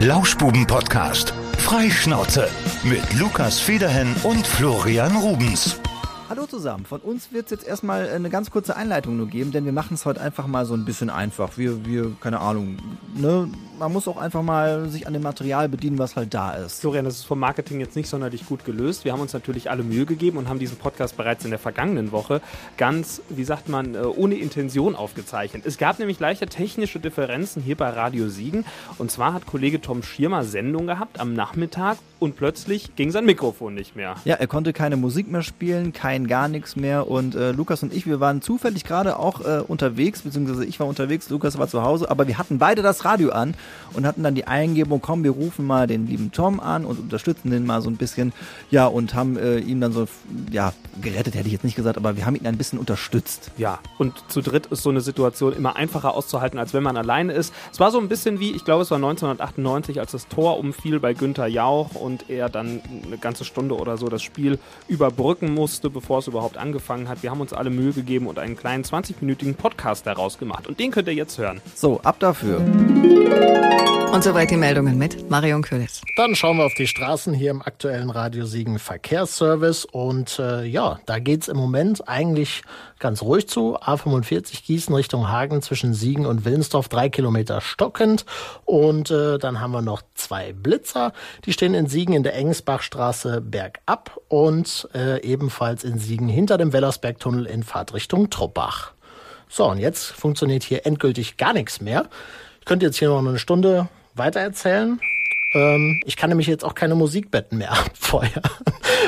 Lauschbuben-Podcast. Freischnauze. Mit Lukas Federhen und Florian Rubens. Hallo zusammen. Von uns wird es jetzt erstmal eine ganz kurze Einleitung nur geben, denn wir machen es heute einfach mal so ein bisschen einfach. Wir, wir, keine Ahnung, ne? Man muss auch einfach mal sich an dem Material bedienen, was halt da ist. Florian, das ist vom Marketing jetzt nicht sonderlich gut gelöst. Wir haben uns natürlich alle Mühe gegeben und haben diesen Podcast bereits in der vergangenen Woche ganz, wie sagt man, äh, ohne Intention aufgezeichnet. Es gab nämlich leichte technische Differenzen hier bei Radio Siegen. Und zwar hat Kollege Tom Schirmer Sendung gehabt am Nachmittag und plötzlich ging sein Mikrofon nicht mehr. Ja, er konnte keine Musik mehr spielen, kein gar nichts mehr. Und äh, Lukas und ich, wir waren zufällig gerade auch äh, unterwegs, beziehungsweise ich war unterwegs, Lukas war zu Hause, aber wir hatten beide das Radio an und hatten dann die Eingebung, komm, wir rufen mal den lieben Tom an und unterstützen den mal so ein bisschen. Ja, und haben äh, ihn dann so, ja, gerettet hätte ich jetzt nicht gesagt, aber wir haben ihn ein bisschen unterstützt. Ja, und zu dritt ist so eine Situation immer einfacher auszuhalten, als wenn man alleine ist. Es war so ein bisschen wie, ich glaube, es war 1998, als das Tor umfiel bei Günther Jauch und er dann eine ganze Stunde oder so das Spiel überbrücken musste, bevor es überhaupt angefangen hat. Wir haben uns alle Mühe gegeben und einen kleinen 20-minütigen Podcast daraus gemacht. Und den könnt ihr jetzt hören. So, ab dafür. Und soweit die Meldungen mit Marion Köhles. Dann schauen wir auf die Straßen hier im aktuellen Radio Siegen Verkehrsservice. Und äh, ja, da geht's im Moment eigentlich ganz ruhig zu. A45 Gießen Richtung Hagen zwischen Siegen und Willensdorf, drei Kilometer stockend. Und äh, dann haben wir noch zwei Blitzer. Die stehen in Siegen in der Engensbachstraße bergab und äh, ebenfalls in Siegen hinter dem Wellersbergtunnel in Fahrtrichtung Truppach. So, und jetzt funktioniert hier endgültig gar nichts mehr. Könnte jetzt hier noch eine Stunde weitererzählen. Ähm, ich kann nämlich jetzt auch keine Musikbetten mehr abfeuern.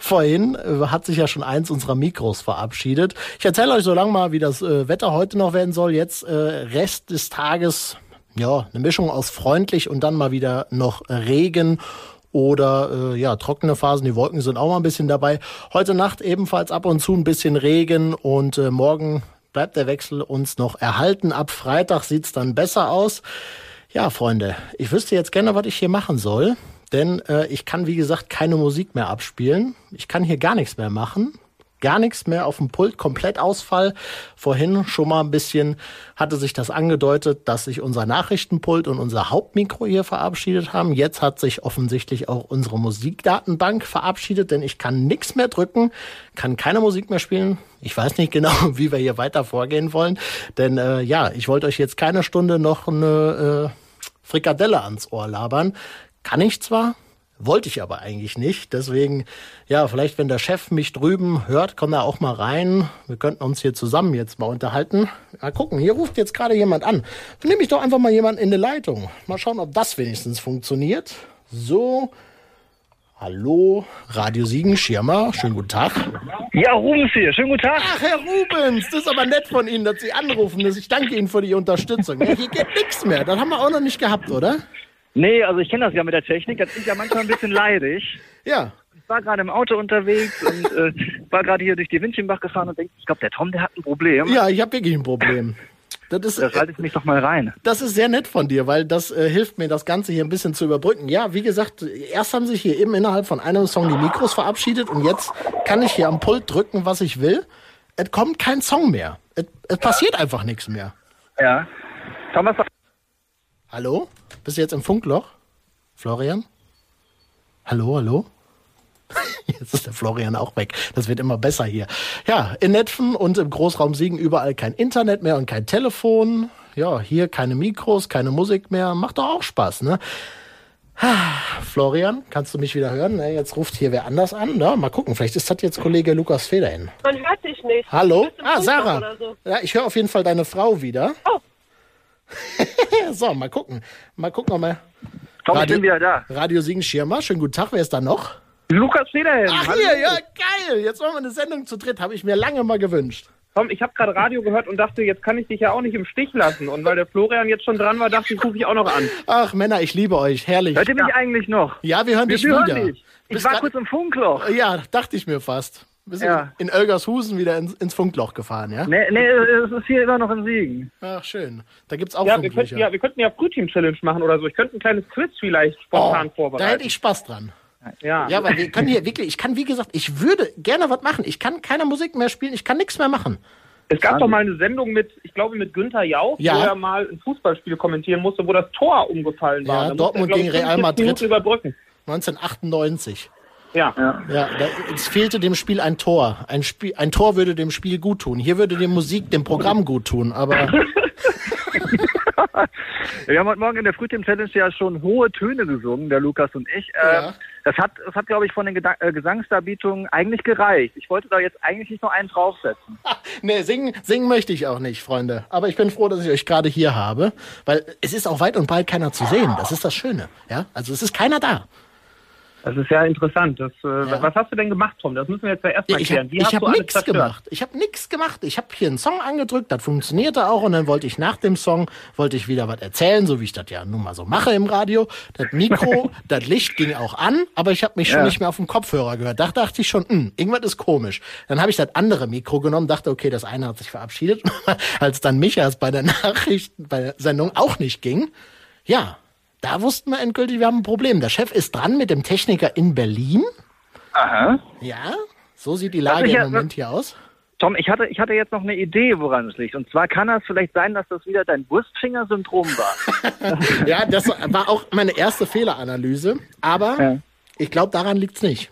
Vorhin äh, hat sich ja schon eins unserer Mikros verabschiedet. Ich erzähle euch so lange mal, wie das äh, Wetter heute noch werden soll. Jetzt äh, Rest des Tages, ja, eine Mischung aus freundlich und dann mal wieder noch Regen oder äh, ja, trockene Phasen, die Wolken sind auch mal ein bisschen dabei. Heute Nacht ebenfalls ab und zu ein bisschen Regen und äh, morgen bleibt der Wechsel uns noch erhalten. Ab Freitag sieht's dann besser aus. Ja, Freunde, ich wüsste jetzt gerne, was ich hier machen soll, denn äh, ich kann, wie gesagt, keine Musik mehr abspielen. Ich kann hier gar nichts mehr machen. Gar nichts mehr auf dem Pult, komplett Ausfall. Vorhin schon mal ein bisschen hatte sich das angedeutet, dass sich unser Nachrichtenpult und unser Hauptmikro hier verabschiedet haben. Jetzt hat sich offensichtlich auch unsere Musikdatenbank verabschiedet, denn ich kann nichts mehr drücken, kann keine Musik mehr spielen. Ich weiß nicht genau, wie wir hier weiter vorgehen wollen, denn äh, ja, ich wollte euch jetzt keine Stunde noch eine äh, Frikadelle ans Ohr labern. Kann ich zwar, wollte ich aber eigentlich nicht. Deswegen, ja, vielleicht, wenn der Chef mich drüben hört, kommt er auch mal rein. Wir könnten uns hier zusammen jetzt mal unterhalten. Mal gucken, hier ruft jetzt gerade jemand an. Dann nehme ich doch einfach mal jemanden in die Leitung. Mal schauen, ob das wenigstens funktioniert. So. Hallo, Radio Siegen, Schirmer, schönen guten Tag. Ja, Rubens hier, schönen guten Tag. Ach, Herr Rubens, das ist aber nett von Ihnen, dass Sie anrufen. Ich danke Ihnen für die Unterstützung. Ja, hier geht nichts mehr. Das haben wir auch noch nicht gehabt, oder? Nee, also ich kenne das ja mit der Technik, das ist ja manchmal ein bisschen leidig. Ja. Ich war gerade im Auto unterwegs und äh, war gerade hier durch die Windchenbach gefahren und denke, ich glaube, der Tom, der hat ein Problem. Ja, ich habe wirklich ein Problem. Das ist, Da schalte ich mich doch mal rein. das ist sehr nett von dir, weil das äh, hilft mir, das Ganze hier ein bisschen zu überbrücken. Ja, wie gesagt, erst haben sich hier eben innerhalb von einem Song die Mikros verabschiedet und jetzt kann ich hier am Pult drücken, was ich will. Es kommt kein Song mehr. Es, es passiert einfach nichts mehr. Ja. Thomas, Hallo? Bist du jetzt im Funkloch? Florian? Hallo, hallo? Jetzt ist der Florian auch weg. Das wird immer besser hier. Ja, in Netfen und im Großraum Siegen überall kein Internet mehr und kein Telefon. Ja, hier keine Mikros, keine Musik mehr. Macht doch auch Spaß, ne? Florian, kannst du mich wieder hören? Ne, Jetzt ruft hier wer anders an. Ja, mal gucken, vielleicht ist das jetzt Kollege Lukas Federhin. Man hört dich nicht. Hallo? Ah, Sarah. so. Ja, ich höre auf jeden Fall deine Frau wieder. Oh. so, mal gucken. Mal gucken, ob wir. Tom, ich Radio- bin wieder da. Radio Siegen Schirmer, schönen guten Tag, wer ist da noch? Lukas Federhen. Ach hier, ja, geil. Jetzt machen wir eine Sendung zu dritt, habe ich mir lange mal gewünscht. Tom, ich habe gerade Radio gehört und dachte, jetzt kann ich dich ja auch nicht im Stich lassen. Und weil der Florian jetzt schon dran war, dachte ich, rufe ich auch noch an. Ach Männer, ich liebe euch, herrlich. Hört ihr mich eigentlich noch? Ja, wir hören Wir dich hören wieder. dich. Ich Bist war kurz im Funkloch. Ja, dachte ich mir fast. Wir sind Ja. in Oelgershusen wieder ins, ins Funkloch gefahren, ja? Nee, nee, es ist hier immer noch in Siegen. Ach, schön. Da gibt's auch Ja, wir könnten Funklöcher. ja, wir könnten ja Frühteam-Challenge machen oder so. Ich könnte ein kleines Quiz vielleicht spontan oh, da vorbereiten. hätte ich Spaß dran. ja. Ja, weil wir können hier wirklich, ich kann, wie gesagt, ich würde gerne was machen. Ich kann keine Musik mehr spielen, ich kann nichts mehr machen. Es gab doch mal eine Sendung mit, ich glaube, mit Günther Jauch, Ja. wo er mal ein Fußballspiel kommentieren musste, wo das Tor umgefallen war. Ja, Da Dortmund ich, gegen Real 45 Madrid. Minuten Überbrücken. 1998. Ja. Ja, da, es fehlte dem Spiel ein Tor. Ein, Spiel, ein Tor würde dem Spiel gut tun. Hier würde die Musik dem Programm gut tun. Aber Wir haben heute Morgen in der Frühteam-Challenge ja schon hohe Töne gesungen, der Lukas und ich. Ja. Ähm, das hat, das hat glaube ich, von den Geda äh, Gesangsdarbietungen eigentlich gereicht. Ich wollte da jetzt eigentlich nicht noch einen draufsetzen. nee, singen, singen möchte ich auch nicht, Freunde. Aber ich bin froh, dass ich euch gerade hier habe. Weil es ist auch weit und breit keiner zu sehen. Das ist das Schöne. Ja, also es ist keiner da. Das ist ja interessant. Das, äh, Ja. Was hast du denn gemacht, Tom? Das müssen wir jetzt ja erstmal Ich klären. habe Wie hast hab du alles nichts gemacht. Ich habe nichts gemacht. Ich habe hier einen Song angedrückt, das funktionierte auch und dann wollte ich nach dem Song wollte ich wieder was erzählen, so wie ich das ja nun mal so mache im Radio. Das Mikro, das Licht ging auch an, aber ich habe mich schon Ja. nicht mehr auf dem Kopfhörer gehört. Da dachte ich schon, hm, irgendwas ist komisch. Dann habe ich das andere Mikro genommen, dachte, okay, das eine hat sich verabschiedet. Als dann Michas bei der Nachricht, bei der Sendung auch nicht ging, ja, da wussten wir endgültig, wir haben ein Problem. Der Chef ist dran mit dem Techniker in Berlin. Aha. Ja, so sieht die Lage im Moment hier aus. Tom, ich hatte, ich hatte jetzt noch eine Idee, woran es liegt. Und zwar kann das vielleicht sein, dass das wieder dein Wurstfinger-Syndrom war. Ja, das war auch meine erste Fehleranalyse. Aber Ja. ich glaube, daran liegt's nicht.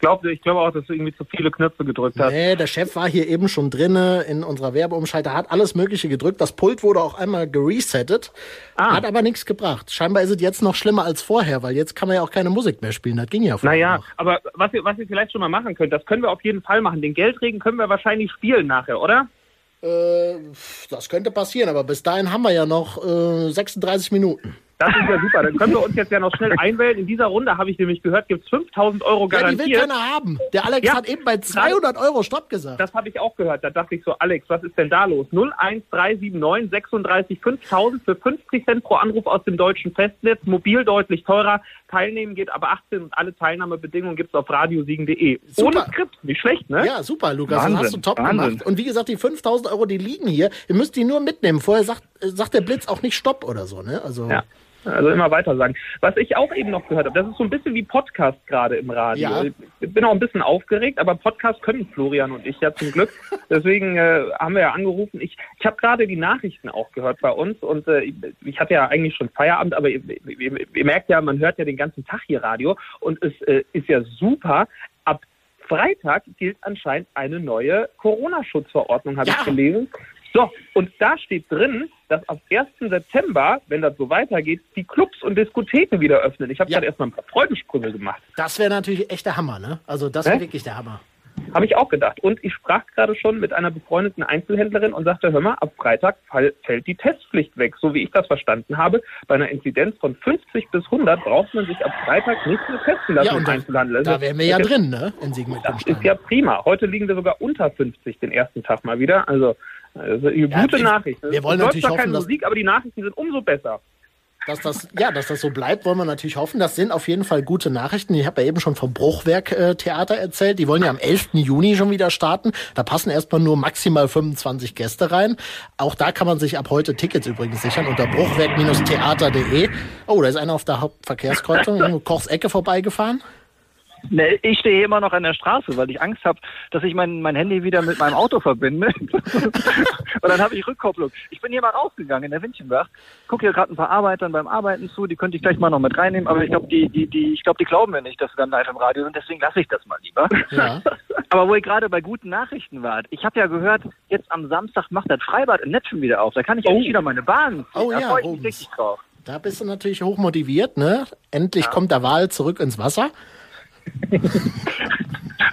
Ich glaube ich glaube auch, dass du irgendwie zu viele Knöpfe gedrückt hast. Nee, der Chef war hier eben schon drinne in unserer Werbeumschalter, hat alles Mögliche gedrückt. Das Pult wurde auch einmal geresettet, Ah. hat aber nichts gebracht. Scheinbar ist es jetzt noch schlimmer als vorher, weil jetzt kann man ja auch keine Musik mehr spielen. Das ging ja vorher Naja, noch. aber was ihr, was ihr vielleicht schon mal machen könnt, das können wir auf jeden Fall machen. Den Geldregen können wir wahrscheinlich spielen nachher, oder? Äh, das könnte passieren, aber bis dahin haben wir ja noch äh, 36 Minuten. Das ist ja super. Dann können wir uns jetzt ja noch schnell einwählen. In dieser Runde habe ich nämlich gehört, gibt es 5000 Euro Ja, die will garantiert. keiner haben. Der Alex Ja. hat eben bei 200 Euro Stopp gesagt. das habe ich auch gehört. Da dachte ich so, Alex, was ist denn da los? 01379 36 5000 für 50 Cent pro Anruf aus dem deutschen Festnetz. Mobil deutlich teurer. Teilnehmen geht aber 18 und alle Teilnahmebedingungen gibt es auf radiosiegen.de. Ohne. Skript. Nicht schlecht, ne? Ja, super, Lukas. Wahnsinn, das hast du top Wahnsinn. gemacht. Und wie gesagt, die 5000 Euro, die liegen hier. Ihr müsst die nur mitnehmen. Vorher sagt, äh, sagt der Blitz auch nicht Stopp oder so, ne? Also, Ja. Also immer weiter sagen. Was ich auch eben noch gehört habe, das ist so ein bisschen wie Podcast gerade im Radio. Ja. Ich bin auch ein bisschen aufgeregt, aber Podcast können Florian und ich ja zum Glück. Deswegen äh, haben wir ja angerufen. Ich, ich habe gerade die Nachrichten auch gehört bei uns und äh, ich- hatte ja eigentlich schon Feierabend, aber ihr, ihr, ihr merkt ja, man hört ja den ganzen Tag hier Radio und es äh, ist ja super. Ab Freitag gilt anscheinend eine neue Corona-Schutzverordnung, habe Ja. ich gelesen. So, und da steht drin, dass ab 1. September, wenn das so weitergeht, die Clubs und Diskotheken wieder öffnen. Ich habe Ja. gerade erstmal ein paar Freudensprünge gemacht. das wäre natürlich echt der Hammer, ne? Also, das wäre wirklich der Hammer. Habe ich auch gedacht. Und ich sprach gerade schon mit einer befreundeten Einzelhändlerin und sagte, hör mal, ab Freitag fällt die Testpflicht weg. So wie ich das verstanden habe, bei einer Inzidenz von 50 bis 100 braucht man sich ab Freitag nicht mehr testen lassen Ja, und im da, Einzelhandel. Also, da wären wir ja drin, ne? In Siegen mit Das ist ja prima. Heute liegen wir sogar unter 50 den ersten Tag mal wieder. Also, also gute wir- Nachricht. wir wollen natürlich hoffen, keine dass- Musik, aber die Nachrichten sind umso besser. Dass das, ja, dass das so bleibt, wollen wir natürlich hoffen. Das sind auf jeden Fall gute Nachrichten. Ich habe ja eben schon vom Bruchwerk-Theater erzählt. Die wollen ja am 11. Juni schon wieder starten. Da passen erstmal nur maximal 25 Gäste rein. Auch da kann man sich ab heute Tickets übrigens sichern unter bruchwerk-theater.de. Oh, da ist einer auf der Hauptverkehrskreuzung, Kochs Ecke vorbeigefahren. Ne, ich stehe immer noch an der Straße, weil ich Angst habe, dass ich mein, mein Handy wieder mit meinem Auto verbinde. und dann habe ich Rückkopplung. Ich bin hier mal rausgegangen in der Windchenbach, gucke hier gerade ein paar Arbeitern beim Arbeiten zu, die könnte ich gleich mal noch mit reinnehmen, aber ich glaube, die, die, die, ich glaube, die glauben mir nicht, dass wir dann live im Radio sind, deswegen lasse ich das mal lieber. Ja. Aber wo ihr gerade bei guten Nachrichten wart, ich habe ja gehört, jetzt am Samstag macht das Freibad in Netschen wieder auf. Da kann ich endlich wieder meine Bahn ziehen. Oh da ja, freue ich mich richtig drauf. Da bist du natürlich hoch motiviert, ne? Endlich kommt der Wal zurück ins Wasser.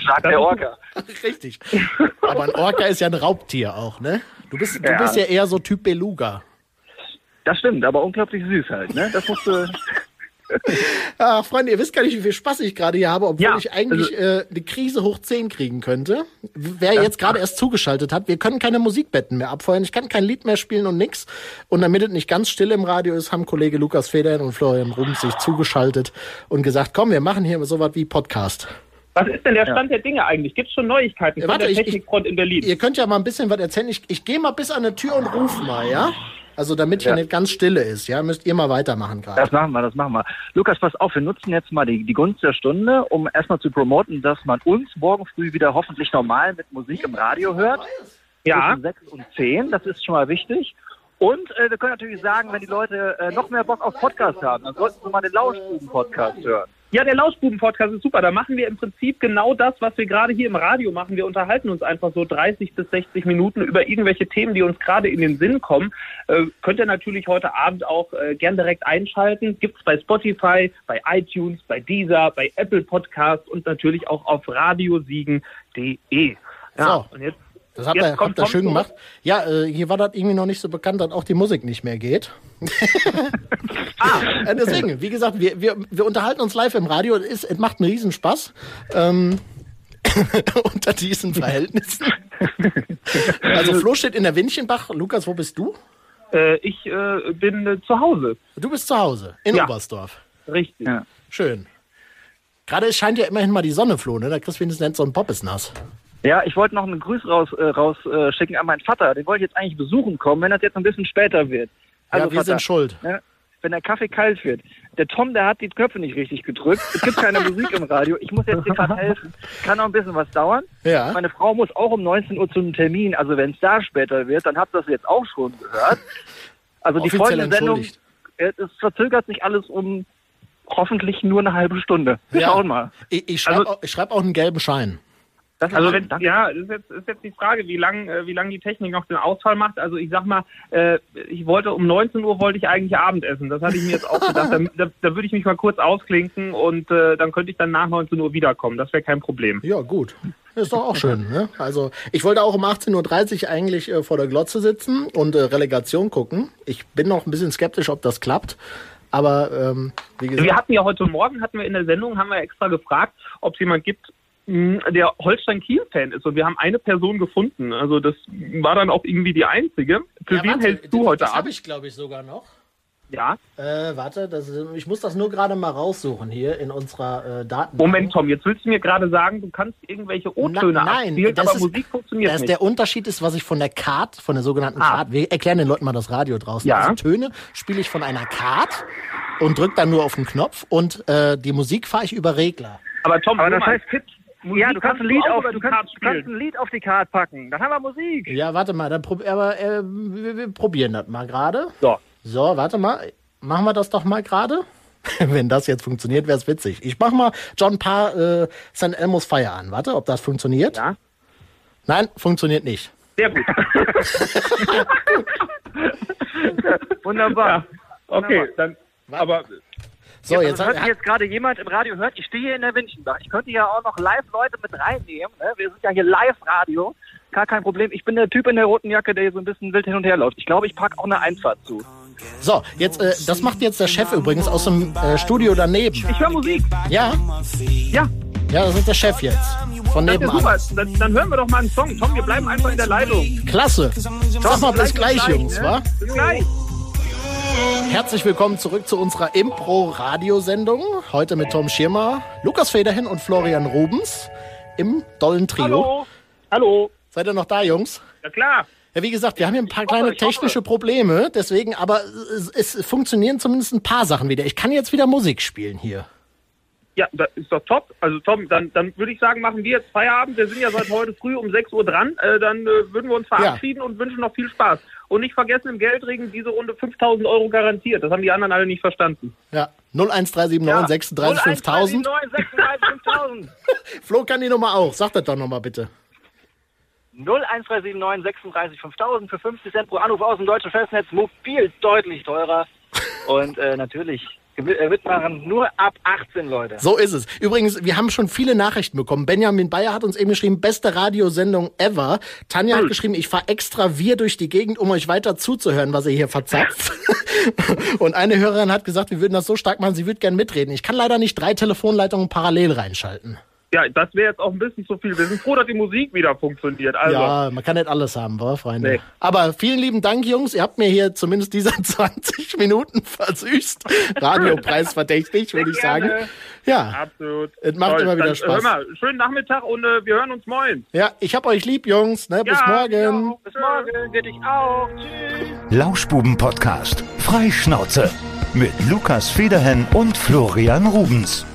Sagt der Orca. Richtig. Aber ein Orca ist ja ein Raubtier auch, ne? Du bist, du Ja. bist ja eher so Typ Beluga. Das stimmt, aber unglaublich süß halt, ne? Das musst du. Ah, Freunde, ihr wisst gar nicht, wie viel Spaß ich gerade hier habe, obwohl Ja, ich eigentlich äh, eine Krise hoch 10 kriegen könnte. Wer jetzt gerade erst zugeschaltet hat, wir können keine Musikbetten mehr abfeuern. Ich kann kein Lied mehr spielen und nix. Und damit es nicht ganz still im Radio ist, haben Kollege Lukas Federn und Florian Rubens sich zugeschaltet und gesagt, komm, wir machen hier sowas wie Podcast. Was ist denn der Stand der Dinge eigentlich? Gibt es schon Neuigkeiten von Warte, der ich- ich- Technikfront in Berlin? Ihr könnt ja mal ein bisschen was erzählen. Ich, ich gehe mal bis an eine Tür und ruf mal, ja? Also damit hier Ja. nicht ganz stille ist, ja? Müsst ihr mal weitermachen gerade. Das machen wir, das machen wir. Lukas, pass auf, wir nutzen jetzt mal die, die Gunst der Stunde, um erstmal zu promoten, dass man uns morgen früh wieder hoffentlich normal mit Musik im Radio hört. Ja. Zwischen 6 und 10, das ist schon mal wichtig. Und äh, wir können natürlich sagen, wenn die Leute äh, noch mehr Bock auf Podcast haben, dann sollten sie mal den Lauschbuben-Podcast hören. Ja, der Lauschbuben-Podcast ist super. Da machen wir im Prinzip genau das, was wir gerade hier im Radio machen. Wir unterhalten uns einfach so 30 bis 60 Minuten über irgendwelche Themen, die uns gerade in den Sinn kommen. Äh, könnt ihr natürlich heute Abend auch äh, gern direkt einschalten. Gibt's bei Spotify, bei iTunes, bei Deezer, bei Apple Podcasts und natürlich auch auf radiosiegen.de. Ja, so. und jetzt das habt ihr, habt ihr schön gemacht. Ja, äh, hier war das irgendwie noch nicht so bekannt, dass auch die Musik nicht mehr geht. ah, äh, deswegen, wie gesagt, wir, wir, wir unterhalten uns live im Radio. Es, es macht einen Riesenspaß. Ähm, unter diesen Verhältnissen. also Flo steht in der Winchenbach. Lukas, wo bist du? Äh, ich äh, bin äh, zu Hause. Du bist zu Hause, in ja. Oberstdorf. Richtig. Ja. Schön. Gerade scheint ja immerhin mal die Sonne, Flo, ne? Da kriegst du wenigstens so ein Poppes nass. Ja, ich wollte noch einen Gruß raus, äh, rausschicken äh, an meinen Vater. Den wollte ich jetzt eigentlich besuchen kommen, wenn das jetzt ein bisschen später wird. Also ja, wir Vater, sind schuld. Ne, wenn der Kaffee kalt wird. Der Tom, der hat die Knöpfe nicht richtig gedrückt. Es gibt keine Musik im Radio. Ich muss jetzt gerade helfen. Kann auch ein bisschen was dauern. Ja. Meine Frau muss auch um 19 Uhr zu einem Termin. Also wenn es da später wird, dann habt ihr das jetzt auch schon gehört. Also die folgende Sendung, es verzögert sich alles um hoffentlich nur eine halbe Stunde. Wir ja. schauen mal. Ich, ich schreibe also, auch, schreib auch einen gelben Schein also wenn, ja, das ist jetzt, ist jetzt die Frage, wie lang, äh, wie lang die Technik noch den Ausfall macht. Also ich sag mal, äh, ich wollte um 19 Uhr wollte ich eigentlich Abendessen. Das hatte ich mir jetzt auch gedacht. da, da, da würde ich mich mal kurz ausklinken und äh, dann könnte ich dann nach 19 Uhr wiederkommen. Das wäre kein Problem. Ja, gut. Ist doch auch schön. Ne? Also ich wollte auch um 18.30 Uhr eigentlich äh, vor der Glotze sitzen und äh, Relegation gucken. Ich bin noch ein bisschen skeptisch, ob das klappt. Aber ähm, wie gesagt. Wir hatten ja heute Morgen, hatten wir in der Sendung, haben wir extra gefragt, ob es jemand gibt, der Holstein-Kiel-Fan ist und wir haben eine Person gefunden. Also das war dann auch irgendwie die einzige. Für ja, wen warte, hältst du heute das Abend? Das habe ich, glaube ich, sogar noch. Ja. Äh, warte, das, ich muss das nur gerade mal raussuchen hier in unserer äh, Datenbank. Moment, Tom, jetzt willst du mir gerade sagen, du kannst irgendwelche O-Töne Nein, abspielen, aber ist, Musik funktioniert das nicht. Der Unterschied ist, was ich von der Card, von der sogenannten ah. Card, wir erklären den Leuten mal das Radio draußen. Ja. Also Töne spiele ich von einer Card und drücke dann nur auf den Knopf und äh, die Musik fahre ich über Regler. Aber Tom, aber das heißt Tipps Musik ja, du kannst, ein Lied auf, du, kannst, du kannst ein Lied auf die Karte packen. Dann haben wir Musik. Ja, warte mal, dann prob aber äh, wir, wir, probieren das mal gerade. So. So, warte mal. Machen wir das doch mal gerade. Wenn das jetzt funktioniert, wäre es witzig. Ich mach mal John Parr äh, St. Elmo's Fire an. Warte, ob das funktioniert. Ja. Nein, funktioniert nicht. Sehr gut. Wunderbar. Ja. Okay, Wunderbar. dann. Aber so, ja, jetzt, hört jetzt gerade jemand im Radio hört, ich stehe hier in der Winchenbach. Ich könnte ja auch noch Live-Leute mit reinnehmen. Ne? Wir sind ja hier Live-Radio. Gar kein Problem. Ich bin der Typ in der roten Jacke, der hier so ein bisschen wild hin und her läuft. Ich glaube, ich packe auch eine Einfahrt zu. So, jetzt, äh, das macht jetzt der Chef übrigens aus dem äh, Studio daneben. Ich höre Musik. Ja? Ja. Ja, das ist der Chef jetzt. Von nebenan. Ja dann, dann, hören wir doch mal einen Song. Tom, wir bleiben einfach in der Leitung. Klasse. Sag mal, bis gleich, Jungs, ne? wa? Bis gleich. Herzlich willkommen zurück zu unserer Impro-Radiosendung. Heute mit Tom Schirmer, Lukas Federhin und Florian Rubens im dollen Trio. Hallo. Hallo. Seid ihr noch da, Jungs? Ja, klar. Ja, wie gesagt, wir haben hier ein paar ich kleine hoffe, technische Probleme, deswegen, aber es, es, funktionieren zumindest ein paar Sachen wieder. Ich kann jetzt wieder Musik spielen hier. Ja, das ist doch top. Also Tom, dann, dann würde ich sagen, machen wir jetzt Feierabend. Wir sind ja seit heute früh um 6 Uhr dran. Äh, dann äh, würden wir uns verabschieden ja. und wünschen noch viel Spaß. Und nicht vergessen, im Geldregen diese Runde 5000 Euro garantiert. Das haben die anderen alle nicht verstanden. Ja, 01379 ja. 36 5000. 5000. Flo kann die Nummer auch. Sag das doch nochmal bitte. 01379 36 5000 für 50 Cent pro Anruf aus dem deutschen Festnetz. Mobil deutlich teurer. Und äh, natürlich mitmachen nur ab 18 Leute. So ist es. Übrigens, wir haben schon viele Nachrichten bekommen. Benjamin Bayer hat uns eben geschrieben, beste Radiosendung ever. Tanja hm. hat geschrieben, ich fahre extra wir durch die Gegend, um euch weiter zuzuhören, was ihr hier verzapft. Und eine Hörerin hat gesagt, wir würden das so stark machen, sie würde gern mitreden. Ich kann leider nicht drei Telefonleitungen parallel reinschalten. Ja, das wäre jetzt auch ein bisschen zu viel. Wir sind froh, dass die Musik wieder funktioniert. Also. Ja, man kann nicht alles haben, wa, Freunde? Nee. Aber vielen lieben Dank, Jungs. Ihr habt mir hier zumindest diese 20 Minuten versüßt. Radiopreis verdächtig, würde ich sagen. Ja, absolut. Es macht Toll. immer wieder Dann, Spaß. Hör mal, schönen Nachmittag und äh, wir hören uns morgen. Ja, ich hab euch lieb, Jungs. Ne? Bis ja, morgen. Bis morgen. Geht dich auch. Tschüss. Lauschbuben-Podcast. Freischnauze. Mit Lukas Federhen und Florian Rubens.